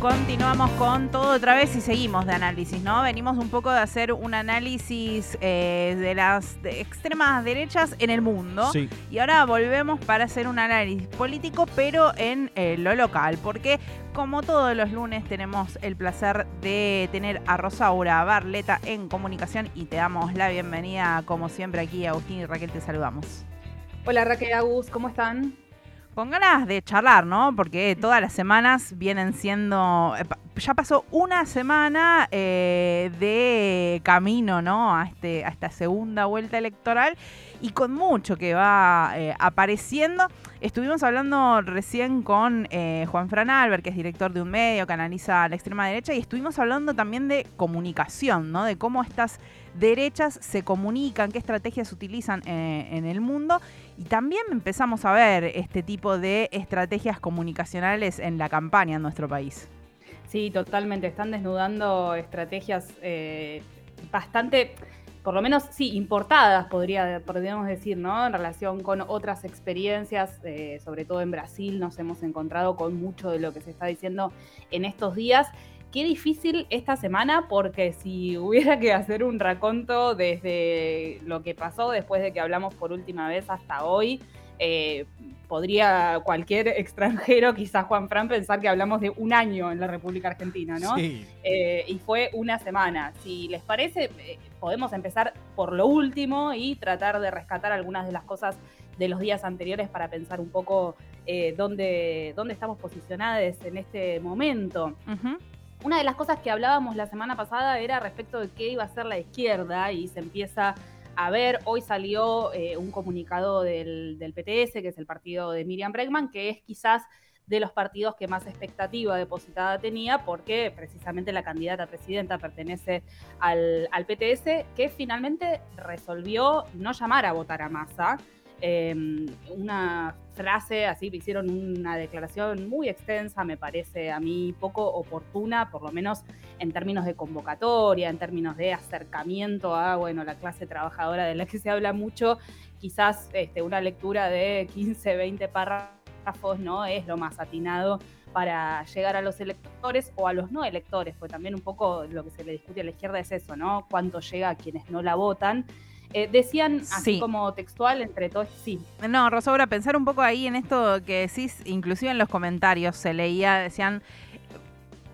Continuamos con todo otra vez y seguimos de análisis, ¿no? Venimos un poco de hacer un análisis eh, de las extremas derechas en el mundo. Sí. Y ahora volvemos para hacer un análisis político, pero en eh, lo local. Porque como todos los lunes tenemos el placer de tener a Rosaura Barleta en comunicación y te damos la bienvenida, como siempre, aquí Agustín y Raquel te saludamos. Hola Raquel Agus, ¿cómo están? Con ganas de charlar, ¿no? Porque todas las semanas vienen siendo. eh, Ya pasó una semana eh, de camino, ¿no? A, este, a esta segunda vuelta electoral y con mucho que va eh, apareciendo. Estuvimos hablando recién con eh, Juan Fran Albert, que es director de un medio que analiza la extrema derecha, y estuvimos hablando también de comunicación, ¿no? De cómo estas derechas se comunican, qué estrategias utilizan en el mundo. Y también empezamos a ver este tipo de estrategias comunicacionales en la campaña en nuestro país. Sí, totalmente. Están desnudando estrategias eh, bastante, por lo menos, sí, importadas, podría, podríamos decir, ¿no? En relación con otras experiencias, eh, sobre todo en Brasil, nos hemos encontrado con mucho de lo que se está diciendo en estos días. Qué difícil esta semana porque si hubiera que hacer un raconto desde lo que pasó después de que hablamos por última vez hasta hoy, eh, podría cualquier extranjero, quizás Juan Fran, pensar que hablamos de un año en la República Argentina, ¿no? Sí. Eh, y fue una semana. Si les parece, eh, podemos empezar por lo último y tratar de rescatar algunas de las cosas de los días anteriores para pensar un poco eh, dónde, dónde estamos posicionados en este momento. Ujú. Una de las cosas que hablábamos la semana pasada era respecto de qué iba a ser la izquierda y se empieza a ver, hoy salió eh, un comunicado del, del PTS, que es el partido de Miriam Bregman, que es quizás de los partidos que más expectativa depositada tenía, porque precisamente la candidata a presidenta pertenece al, al PTS, que finalmente resolvió no llamar a votar a Massa. Eh, una frase, así hicieron una declaración muy extensa, me parece a mí poco oportuna, por lo menos en términos de convocatoria, en términos de acercamiento a bueno, la clase trabajadora de la que se habla mucho, quizás este, una lectura de 15, 20 párrafos no es lo más atinado para llegar a los electores o a los no electores, porque también un poco lo que se le discute a la izquierda es eso, ¿no? Cuánto llega a quienes no la votan. Eh, decían, así Sí. como textual, entre todos, sí, No, Rosaura, pensar un poco ahí en esto que decís, inclusive en los comentarios se leía, decían,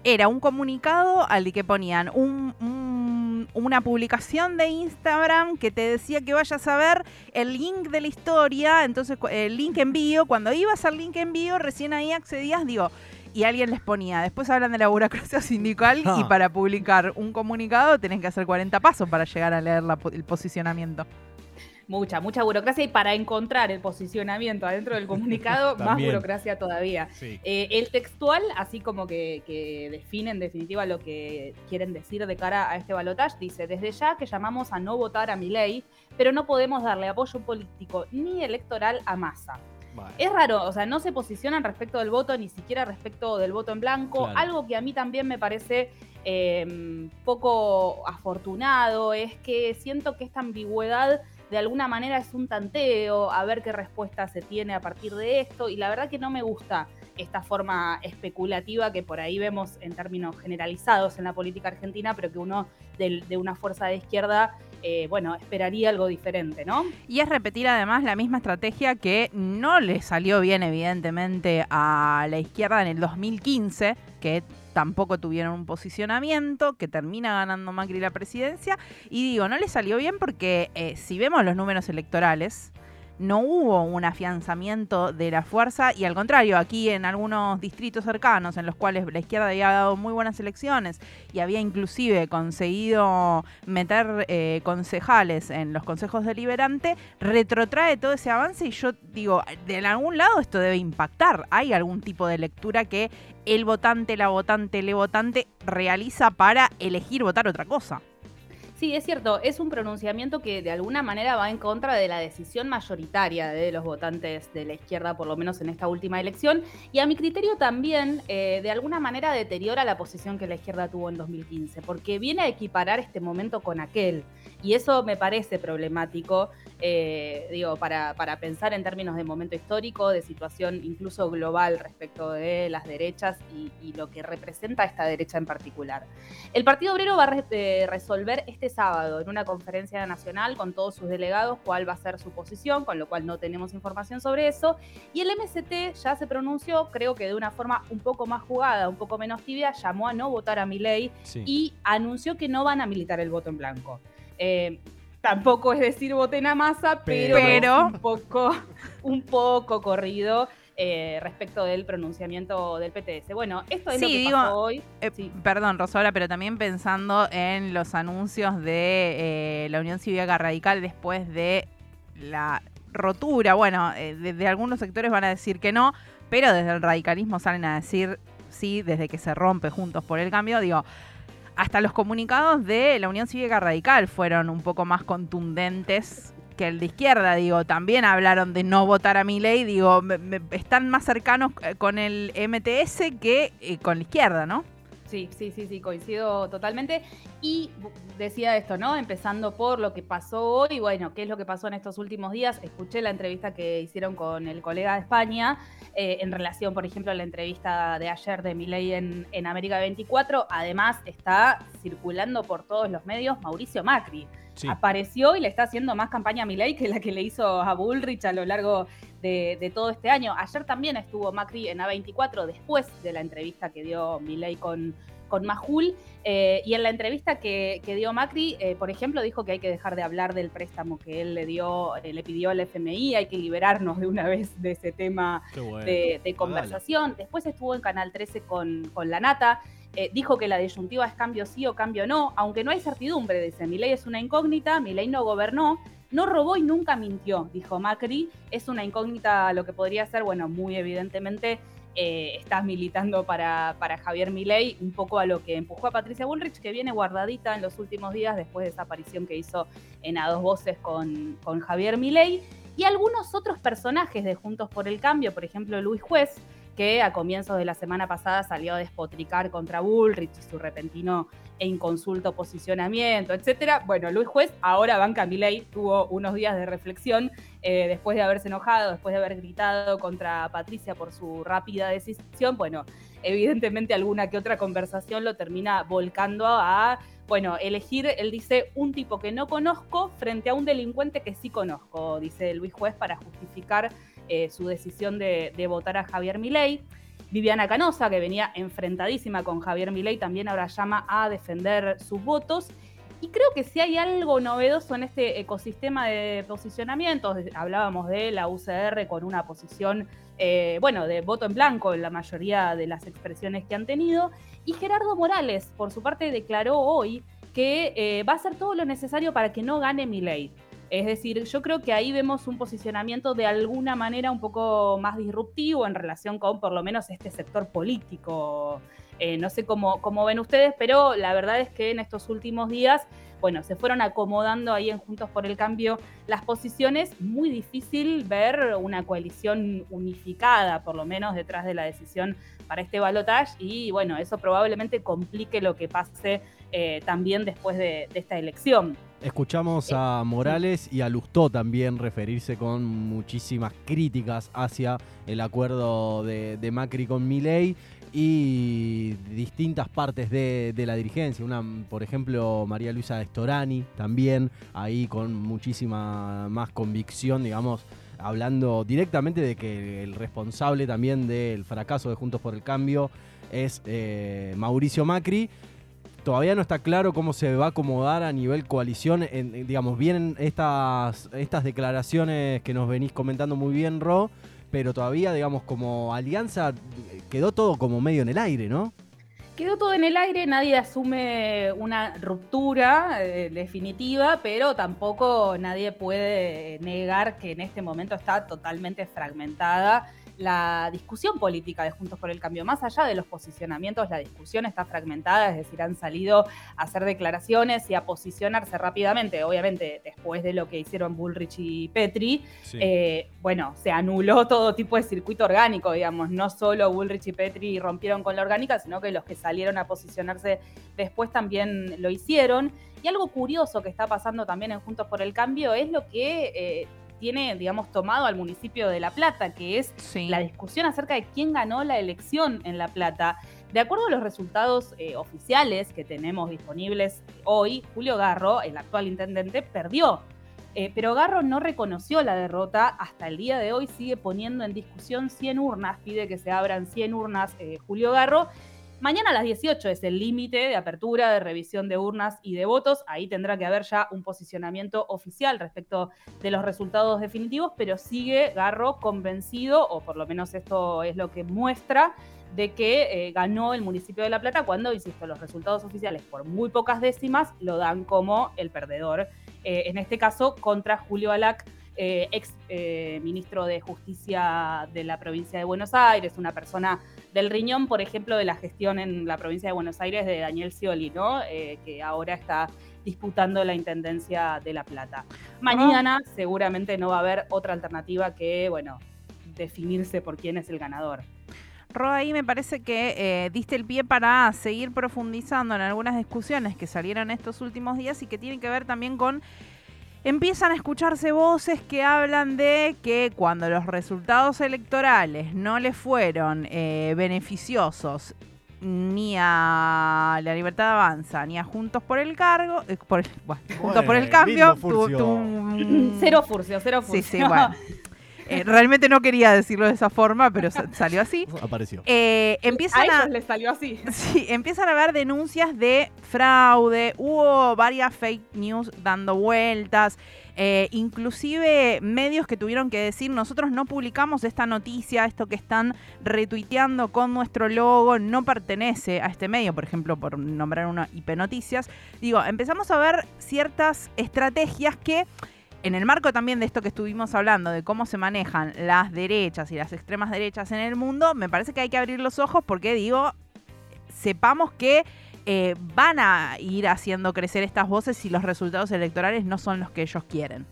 era un comunicado al que ponían un- un- una publicación de Instagram que te decía que vayas a ver el link de la historia, entonces el link envío, cuando ibas al link envío, recién ahí accedías, digo, y alguien les ponía, después hablan de la burocracia sindical y Ah. para publicar un comunicado tenés que hacer 40 pasos para llegar a leer la el posicionamiento. mucha, mucha burocracia y para encontrar el posicionamiento adentro del comunicado, más burocracia todavía. Sí. Eh, el textual, así como que, que define en definitiva lo que quieren decir de cara a este balotaje, dice, desde ya que llamamos a no votar a mi ley, pero no podemos darle apoyo político ni electoral a Massa. Bueno. Es raro, o sea, no se posicionan respecto del voto, ni siquiera respecto del voto en blanco. Claro. Algo que a mí también me parece eh, poco afortunado es que siento que esta ambigüedad de alguna manera es un tanteo, a ver qué respuesta se tiene a partir de esto, y la verdad que no me gusta esta forma especulativa que por ahí vemos en términos generalizados en la política argentina, pero que uno de, una fuerza de izquierda, eh, bueno, esperaría algo diferente, ¿no? Y es repetir además la misma estrategia que no le salió bien evidentemente a la izquierda en el 2015, que tampoco tuvieron un posicionamiento, que termina ganando Macri la presidencia. Y digo, no le salió bien porque eh, si vemos los números electorales, no hubo un afianzamiento de la fuerza y al contrario, aquí en algunos distritos cercanos en los cuales la izquierda había dado muy buenas elecciones y había inclusive conseguido meter eh, concejales en los consejos deliberantes, retrotrae todo ese avance y yo digo, de algún lado esto debe impactar. Hay algún tipo de lectura que el votante, la votante, el votante realiza para elegir votar otra cosa. Sí, es cierto, es un pronunciamiento que de alguna manera va en contra de la decisión mayoritaria de los votantes de la izquierda, por lo menos en esta última elección, y a mi criterio también eh, de alguna manera deteriora la posición que la izquierda tuvo en 2015, porque viene a equiparar este momento con aquel, y eso me parece problemático, eh, digo, para, para, pensar en términos de momento histórico, de situación incluso global respecto de las derechas y, lo que representa esta derecha en particular. El Partido Obrero va a eh, resolver este sábado en una conferencia nacional con todos sus delegados cuál va a ser su posición, con lo cual no tenemos información sobre eso. Y el MST ya se pronunció, creo que de una forma un poco más jugada, un poco menos tibia, llamó a no votar a mi ley y anunció que no van a militar el voto en blanco. Eh, tampoco es decir voten a masa, pero, un poco, un poco corrido. Eh, respecto del pronunciamiento del PTS. Bueno, esto es lo que pasó hoy. Eh, perdón, Rosola, pero también pensando en los anuncios de eh, la Unión Cívica Radical después de la rotura. Bueno, desde algunos sectores van a decir que no, pero desde el radicalismo salen a decir sí, desde que se rompe Juntos por el Cambio. Digo, hasta los comunicados de la Unión Cívica Radical fueron un poco más contundentes que el de izquierda, digo, también hablaron de no votar a mi ley, digo, están más cercanos eh, con el MTS que eh, con la izquierda, ¿no? Sí, sí, sí, sí, coincido totalmente. Y decía esto, ¿no? Empezando por lo que pasó hoy, bueno, ¿qué es lo que pasó en estos últimos días? Escuché la entrevista que hicieron con el colega de España eh, en relación, por ejemplo, a la entrevista de ayer de Milei en, en América 24. Además, está circulando por todos los medios Mauricio Macri. Apareció y le está haciendo más campaña a Milei que la que le hizo a Bullrich a lo largo de, todo este año. Ayer también estuvo Macri en A24 después de la entrevista que dio Milei con, con Majul. Eh, y en la entrevista que, dio Macri, eh, por ejemplo, dijo que hay que dejar de hablar del préstamo que él le dio, eh, le pidió al FMI, hay que liberarnos de una vez de ese tema de, conversación. Después estuvo en Canal 13 con, con La Nata. dijo que la disyuntiva es cambio sí o cambio no, aunque no hay certidumbre, dice, mi ley es una incógnita, mi ley no gobernó, no robó y nunca mintió, dijo Macri. Es una incógnita lo que podría ser, bueno, muy evidentemente eh, estás militando para, para Javier Milei, un poco a lo que empujó a Patricia Bullrich, que viene guardadita en los últimos días después de esa aparición que hizo en A Dos Voces con, con Javier Milei. Y algunos otros personajes de Juntos por el Cambio, por ejemplo Luis Juez, que a comienzos de la semana pasada salió a despotricar contra Bullrich y su repentino e inconsulto posicionamiento, etcétera. Bueno, Luis Juez ahora banca Milei, tuvo unos días de reflexión eh, después de haberse enojado, después de haber gritado contra Patricia por su rápida decisión. Bueno, evidentemente alguna que otra conversación lo termina volcando a, bueno, elegir, él dice, un tipo que no conozco frente a un delincuente que sí conozco, dice Luis Juez, para justificar eh, su decisión de, votar a Javier Milei. Viviana Canosa, que venía enfrentadísima con Javier Milei, también ahora llama a defender sus votos. Y creo que si hay algo novedoso en este ecosistema de posicionamientos, hablábamos de la UCR con una posición, eh, bueno, de voto en blanco en la mayoría de las expresiones que han tenido, y Gerardo Morales, por su parte, declaró hoy que eh, va a hacer todo lo necesario para que no gane Milei. Es decir, yo creo que ahí vemos un posicionamiento de alguna manera un poco más disruptivo en relación con por lo menos este sector político. Eh, no sé cómo, cómo ven ustedes, pero la verdad es que en estos últimos días, bueno, se fueron acomodando ahí en Juntos por el Cambio las posiciones. Muy difícil ver una coalición unificada, por lo menos detrás de la decisión para este balotaje. Y bueno, eso probablemente complique lo que pase eh, también después de esta elección. Escuchamos a Morales y a Lustó también referirse con muchísimas críticas hacia el acuerdo de, Macri con Milei y distintas partes de, la dirigencia. Una, por ejemplo, María Luisa Estorani también, ahí con muchísima más convicción, digamos, hablando directamente de que el responsable también del fracaso de Juntos por el Cambio es eh, Mauricio Macri todavía no está claro cómo se va a acomodar a nivel coalición. En, digamos, vienen estas, estas declaraciones que nos venís comentando muy bien, Ro, pero todavía, digamos, como alianza quedó todo como medio en el aire, ¿no? Quedó todo en el aire, nadie asume una ruptura eh, definitiva, pero tampoco nadie puede negar que en este momento está totalmente fragmentada la discusión política de Juntos por el Cambio. Más allá de los posicionamientos, la discusión está fragmentada, es decir, han salido a hacer declaraciones y a posicionarse rápidamente. Obviamente, después de lo que hicieron Bullrich y Petri, eh, bueno, se anuló todo tipo de circuito orgánico, digamos. No solo Bullrich y Petri rompieron con la orgánica, sino que los que salieron a posicionarse después también lo hicieron. Y algo curioso que está pasando también en Juntos por el Cambio es lo que eh, tiene, digamos, tomado al municipio de La Plata, que es la discusión acerca de quién ganó la elección en La Plata. De acuerdo a los resultados eh, oficiales que tenemos disponibles hoy, Julio Garro, el actual intendente, perdió. Eh, pero Garro no reconoció la derrota. Hasta el día de hoy sigue poniendo en discusión 100 urnas, pide que se abran 100 urnas eh, Julio Garro. Mañana a las 18 es el límite de apertura, de revisión de urnas y de votos. Ahí tendrá que haber ya un posicionamiento oficial respecto de los resultados definitivos, pero sigue Garro convencido, o por lo menos esto es lo que muestra, de que eh, ganó el municipio de La Plata cuando, insisto, los resultados oficiales por muy pocas décimas lo dan como el perdedor. Eh, en este caso, contra Julio Alac eh, ex eh, ministro de Justicia de la provincia de Buenos Aires, una persona del riñón, por ejemplo, de la gestión en la provincia de Buenos Aires de Daniel Scioli, ¿no? Eh, que ahora está disputando la Intendencia de La Plata. Mañana seguramente no va a haber otra alternativa que, bueno, definirse por quién es el ganador. Ro, ahí me parece que diste el pie para seguir profundizando en algunas discusiones que salieron estos últimos días y que tienen que ver también con empiezan a escucharse voces que hablan de que cuando los resultados electorales no le fueron eh, beneficiosos ni a la Libertad Avanza, ni a Juntos por el Cargo, eh, por Juntos por el Cambio, cero furcio, cero furcio. Sí, sí, bueno. Eh, realmente no quería decirlo de esa forma, pero salió así. Apareció. Eh, empiezan a, ellos les salió así. Sí, empiezan a haber denuncias de fraude, hubo varias fake news dando vueltas. Eh, inclusive medios que tuvieron que decir nosotros no publicamos esta noticia, esto que están retuiteando con nuestro logo no pertenece a este medio, por ejemplo, por nombrar una IP Noticias. Digo, empezamos a ver ciertas estrategias que en el marco también de esto que estuvimos hablando, de cómo se manejan las derechas y las extremas derechas en el mundo, me parece que hay que abrir los ojos porque digo, sepamos que eh, van a ir haciendo crecer estas voces si los resultados electorales no son los que ellos quieren.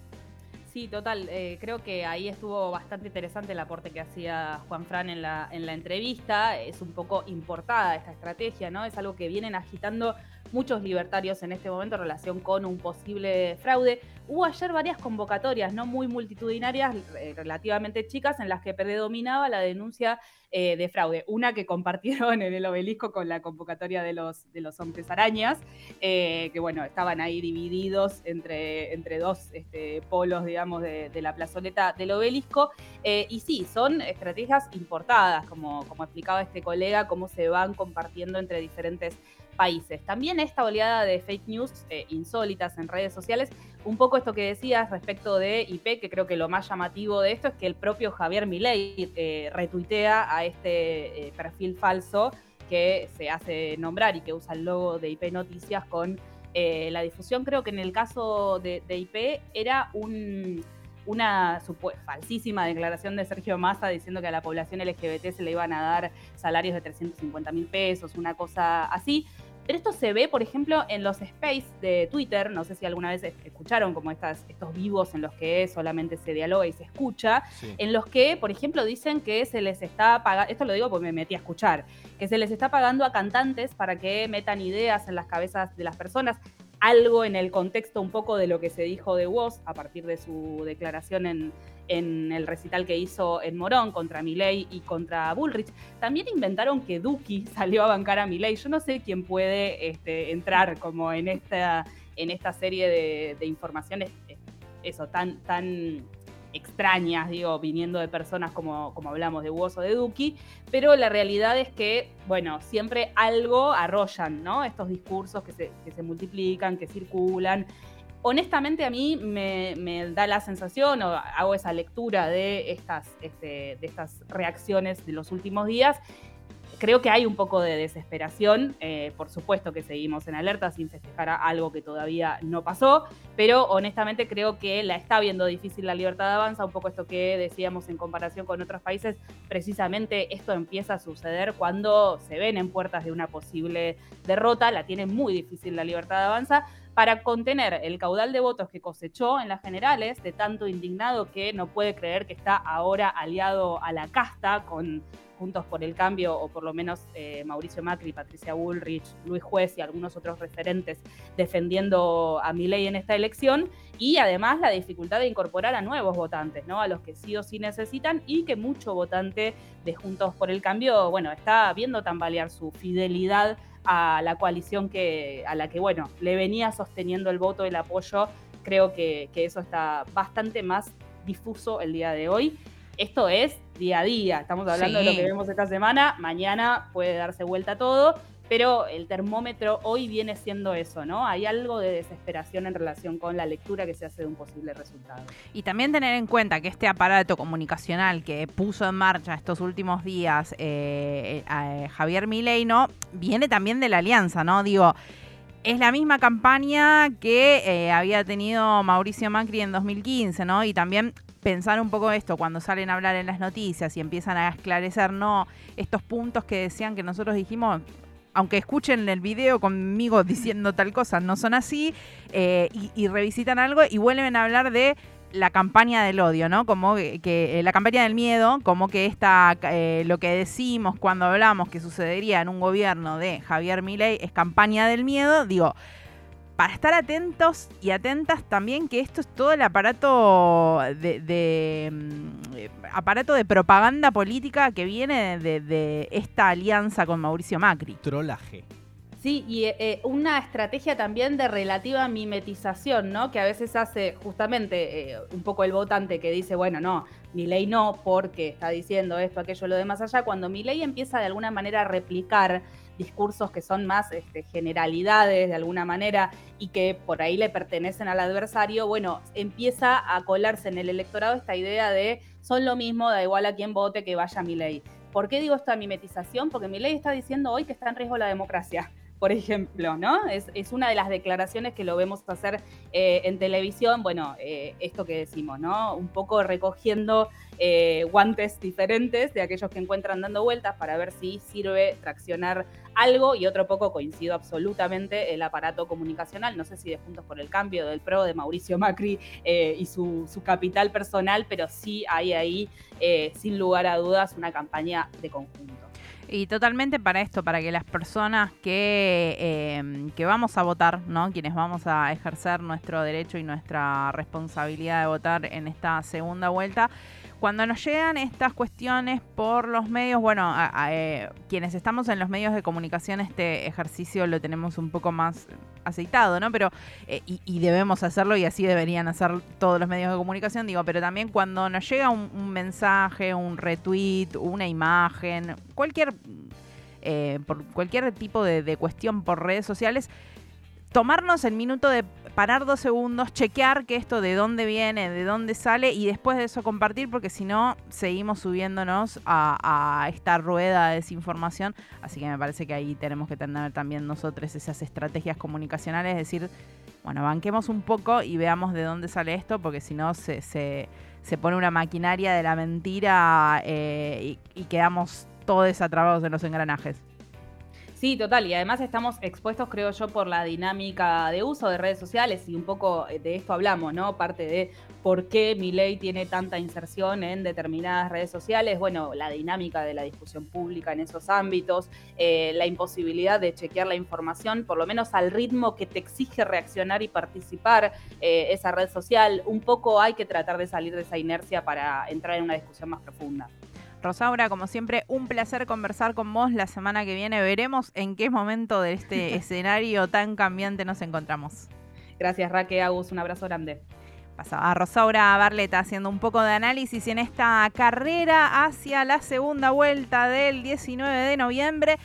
Sí, total. Eh, creo que ahí estuvo bastante interesante el aporte que hacía Juan Fran en la, en la entrevista. Es un poco importada esta estrategia, ¿no? Es algo que vienen agitando muchos libertarios en este momento en relación con un posible fraude. Hubo ayer varias convocatorias, no muy multitudinarias, eh, relativamente chicas, en las que predominaba la denuncia eh, de fraude. Una que compartieron en el obelisco con la convocatoria de los, de los hombres arañas, eh, que bueno, estaban ahí divididos entre, entre dos este, polos, digamos, de, la plazoleta del obelisco. y sí, son estrategias importadas, como, como explicaba este colega, cómo se van compartiendo entre diferentes países. También esta oleada de fake news eh, insólitas en redes sociales, un poco esto que decías respecto de IP, que creo que lo más llamativo de esto es que el propio Javier Milei eh, retuitea a este eh, perfil falso que se hace nombrar y que usa el logo de IP Noticias con la difusión. Creo que en el caso de, IP era una falsísima declaración de Sergio Massa diciendo que a la población LGBT se le iban a dar salarios de 350 mil pesos, una cosa así. Pero esto se ve, por ejemplo, en los space de Twitter. No sé si alguna vez escucharon como estas, estos vivos en los que solamente se dialoga y se escucha. En los que, por ejemplo, dicen que se les está pagando. Esto lo digo porque me metí a escuchar. Que se les está pagando a cantantes para que metan ideas en las cabezas de las personas algo en el contexto un poco de lo que se dijo de Woz a partir de su declaración en, en el recital que hizo en Morón contra Milei y contra Bullrich. También inventaron que Duki salió a bancar a Milei. Yo no sé quién puede este, entrar como en esta, en esta serie de, informaciones, eh, eso, tan, tan extrañas, digo, viniendo de personas como, como hablamos de Woz o de Duki, pero la realidad es que, bueno, siempre algo arrollan, ¿no? Estos discursos que se, que se multiplican, que circulan, honestamente a mí me, da la sensación, o hago esa lectura de estas, este, de estas reacciones de los últimos días, creo que hay un poco de desesperación. Eh, por supuesto que seguimos en alerta sin festejar algo que todavía no pasó, pero honestamente creo que la está viendo difícil la libertad de avanza. Un poco esto que decíamos en comparación con otros países, precisamente esto empieza a suceder cuando se ven en puertas de una posible derrota. La tiene muy difícil la libertad de avanza para contener el caudal de votos que cosechó en las generales, de tanto indignado que no puede creer que está ahora aliado a la casta con Juntos por el Cambio, o por lo menos eh, Mauricio Macri, Patricia Bullrich, Luis Juez y algunos otros referentes defendiendo a Milei en esta elección, y además la dificultad de incorporar a nuevos votantes, ¿no? A los que sí o sí necesitan, y que mucho votante de Juntos por el Cambio, bueno, está viendo tambalear su fidelidad a la coalición que, a la que, bueno, le venía sosteniendo el voto, el apoyo. Creo que, que eso está bastante más difuso el día de hoy esto es día a día. Estamos hablando de lo que vemos esta semana. Mañana puede darse vuelta todo, pero el termómetro hoy viene siendo eso, ¿no? Hay algo de desesperación en relación con la lectura que se hace de un posible resultado. Y también tener en cuenta que este aparato comunicacional que puso en marcha estos últimos días eh, eh, Javier Milei, ¿no? Viene también de la alianza, ¿no? Digo, es la misma campaña que eh, había tenido Mauricio Macri en 2015, ¿no? Y también pensar un poco esto cuando salen a hablar en las noticias y empiezan a esclarecer, no, estos puntos que decían que nosotros dijimos, aunque escuchen el video conmigo diciendo tal cosa, no son así, eh, y, revisitan algo y vuelven a hablar de la campaña del odio, ¿no? Como que, eh, la campaña del miedo, como que esta, eh, lo que decimos cuando hablamos que sucedería en un gobierno de Javier Milei es campaña del miedo, digo, para estar atentos y atentas también que esto es todo el aparato de, mm, aparato de propaganda política que viene de, esta alianza con Mauricio Macri. Trolaje. Sí, y eh, una estrategia también de relativa mimetización, ¿no? Que a veces hace justamente eh, un poco el votante que dice, bueno, no, mi ley no, porque está diciendo esto, aquello, lo demás allá. Cuando mi ley empieza de alguna manera a replicar discursos que son más este, generalidades de alguna manera y que por ahí le pertenecen al adversario, bueno, empieza a colarse en el electorado esta idea de son lo mismo, da igual a quien vote que vaya mi ley. ¿Por qué digo esta mimetización? Porque mi ley está diciendo hoy que está en riesgo la democracia por ejemplo, ¿no? Es, una de las declaraciones que lo vemos hacer eh, en televisión, bueno, eh, esto que decimos, ¿no? Un poco recogiendo eh, guantes diferentes de aquellos que encuentran dando vueltas para ver si sirve traccionar algo y otro poco coincido absolutamente el aparato comunicacional, no sé si de Juntos por el Cambio, del PRO, de Mauricio Macri y su, capital personal, pero sí hay ahí, sin lugar a dudas, una campaña de conjunto. Y totalmente para esto, para que las personas que, em, que vamos a votar, ¿no? Quienes vamos a ejercer nuestro derecho y nuestra responsabilidad de votar en esta segunda vuelta, cuando nos llegan estas cuestiones por los medios, bueno, eh, quienes estamos en los medios de comunicación, este ejercicio lo tenemos un poco más aceitado, ¿no? Pero, eh, y, debemos hacerlo y así deberían hacer todos los medios de comunicación, digo, pero también cuando nos llega un, mensaje, un retweet, una imagen, cualquier, eh, por cualquier tipo de cuestión por redes sociales, tomarnos el minuto de parar dos segundos, chequear que esto de dónde viene, de dónde sale y después de eso compartir, porque si no, seguimos subiéndonos a, esta rueda de desinformación. Así que me parece que ahí tenemos que tener también nosotros esas estrategias comunicacionales, es decir, bueno, banquemos un poco y veamos de dónde sale esto, porque si no se, se, pone una maquinaria de la mentira eh, y, y quedamos todos atrapados en los engranajes. Sí, total. Y además estamos expuestos, creo yo, por la dinámica de uso de redes sociales y un poco eh, de esto hablamos, ¿no? Parte de por qué mi ley tiene tanta inserción en determinadas redes sociales. Bueno, la dinámica de la discusión pública en esos ámbitos, eh, la imposibilidad de chequear la información, por lo menos al ritmo que te exige reaccionar y participar eh, esa red social. Un poco hay que tratar de salir de esa inercia para entrar en una discusión más profunda. Rosaura, como siempre, un placer conversar con vos la semana que viene. Veremos en qué momento de este escenario tan cambiante nos encontramos. Gracias, Raque Agus. Un abrazo grande. Pasaba Rosaura Barleta haciendo un poco de análisis en esta carrera hacia la segunda vuelta del 19 de noviembre.